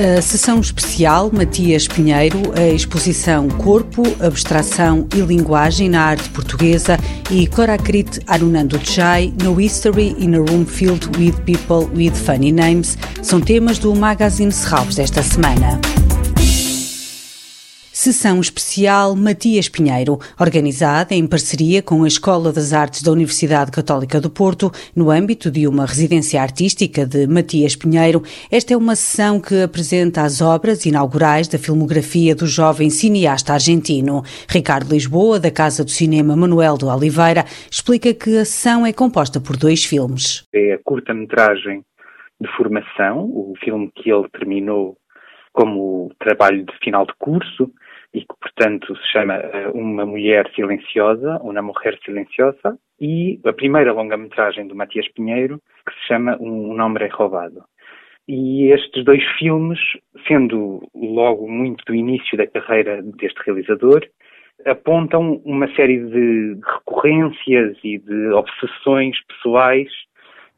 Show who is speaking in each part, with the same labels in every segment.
Speaker 1: A sessão especial Matias Pinheiro, a exposição Corpo, Abstração e Linguagem na Arte Portuguesa e Korakrit Arunando Chai no History in a Room Filled with People with Funny Names são temas do Magazine Serralves desta semana. Sessão especial Matias Pinheiro, organizada em parceria com a Escola das Artes da Universidade Católica do Porto, no âmbito de uma residência artística de Matias Pinheiro. Esta é uma sessão que apresenta as obras inaugurais da filmografia do jovem cineasta argentino. Ricardo Lisboa, da Casa do Cinema Manuel de Oliveira, explica que a sessão é composta por dois filmes.
Speaker 2: É a curta-metragem de formação, o filme que ele terminou como trabalho de final de curso, e que, portanto, se chama eh, Uma Mulher Silenciosa, Uma Mulher Silenciosa, e a primeira longa-metragem do Matias Pinheiro, que se chama Um Nome Roubado. E estes dois filmes, sendo logo muito do início da carreira deste realizador, apontam uma série de recorrências e de obsessões pessoais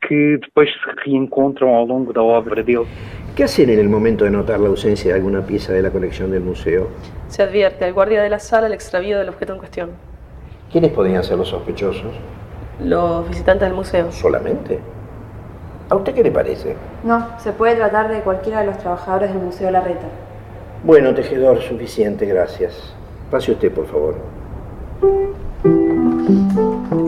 Speaker 2: que depois se reencontram ao longo da obra dele.
Speaker 3: ¿Qué hacen en el momento de notar la ausencia de alguna pieza de la colección del museo?
Speaker 4: Se advierte al guardia de la sala el extravío del objeto en cuestión.
Speaker 3: ¿Quiénes podrían ser los sospechosos?
Speaker 4: Los visitantes del museo.
Speaker 3: ¿Solamente? ¿A usted qué le parece?
Speaker 5: No, se puede tratar de cualquiera de los trabajadores del Museo Larreta.
Speaker 3: Bueno, tejedor, suficiente, gracias. Pase usted, por favor.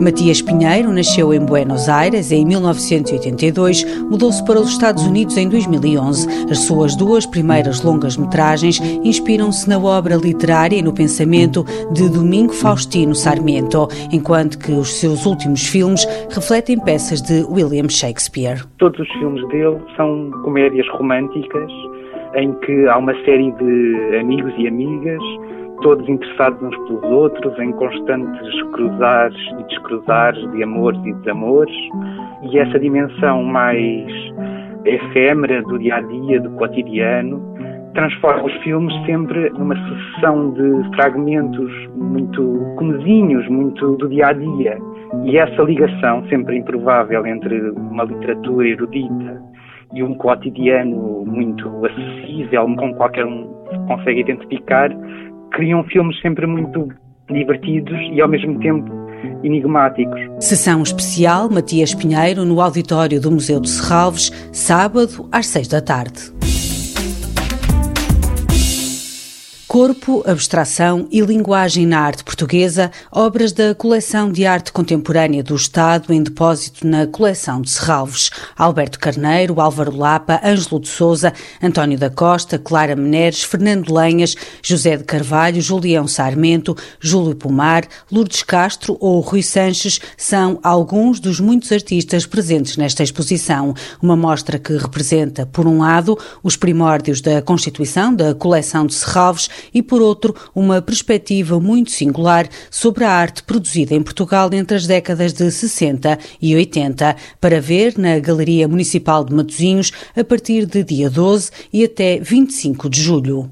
Speaker 1: Matias Pinheiro nasceu em Buenos Aires em 1982, mudou-se para os Estados Unidos em 2011. As suas duas primeiras longas-metragens inspiram-se na obra literária e no pensamento de Domingo Faustino Sarmiento, enquanto que os seus últimos filmes refletem peças de William Shakespeare.
Speaker 2: Todos os filmes dele são comédias românticas em que há uma série de amigos e amigas todos interessados uns pelos outros, em constantes cruzares e descruzares de amores e desamores, e essa dimensão mais efêmera do dia a dia, do cotidiano, transforma os filmes sempre numa sucessão de fragmentos muito comezinhos, muito do dia a dia. E essa ligação sempre improvável entre uma literatura erudita e um cotidiano muito acessível, com qualquer um consegue identificar, criam filmes sempre muito divertidos e ao mesmo tempo enigmáticos.
Speaker 1: Sessão especial Matias Pinheiro no auditório do Museu de Serralves, sábado às seis da tarde. Corpo, Abstração e Linguagem na Arte Portuguesa, obras da coleção de arte contemporânea do Estado em depósito na coleção de Serralves. Alberto Carneiro, Álvaro Lapa, Ângelo de Souza, António da Costa, Clara Meneres, Fernando Lenhas, José de Carvalho, Julião Sarmento, Júlio Pomar, Lourdes Castro ou Rui Sanches são alguns dos muitos artistas presentes nesta exposição. Uma mostra que representa, por um lado, os primórdios da constituição da coleção de Serralves e, por outro, uma perspectiva muito singular sobre a arte produzida em Portugal entre as décadas de 60 e 80, para ver na Galeria Municipal de Matosinhos a partir de dia 12 e até 25 de julho.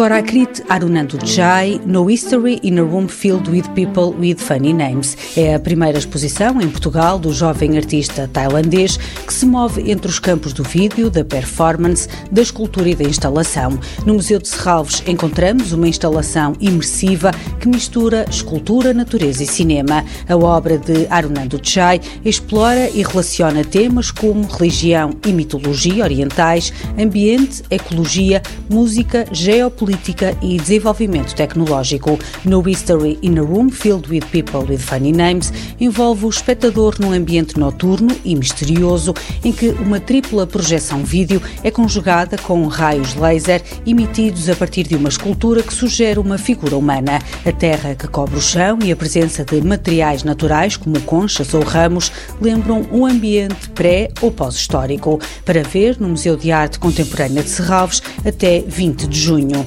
Speaker 1: Korakrit Arunandu Chai, No History in a Room Filled with People with Funny Names. É a primeira exposição em Portugal do jovem artista tailandês que se move entre os campos do vídeo, da performance, da escultura e da instalação. No Museu de Serralves encontramos uma instalação imersiva que mistura escultura, natureza e cinema. A obra de Arunandu Chai explora e relaciona temas como religião e mitologia orientais, ambiente, ecologia, música, geopolítica política e desenvolvimento tecnológico. No History in a Room Filled with People with Funny Names envolve o espectador num ambiente noturno e misterioso em que uma tripla projeção vídeo é conjugada com raios laser emitidos a partir de uma escultura que sugere uma figura humana. A terra que cobre o chão e a presença de materiais naturais como conchas ou ramos lembram um ambiente pré ou pós-histórico. Para ver no Museu de Arte Contemporânea de Serralves até 20 de junho.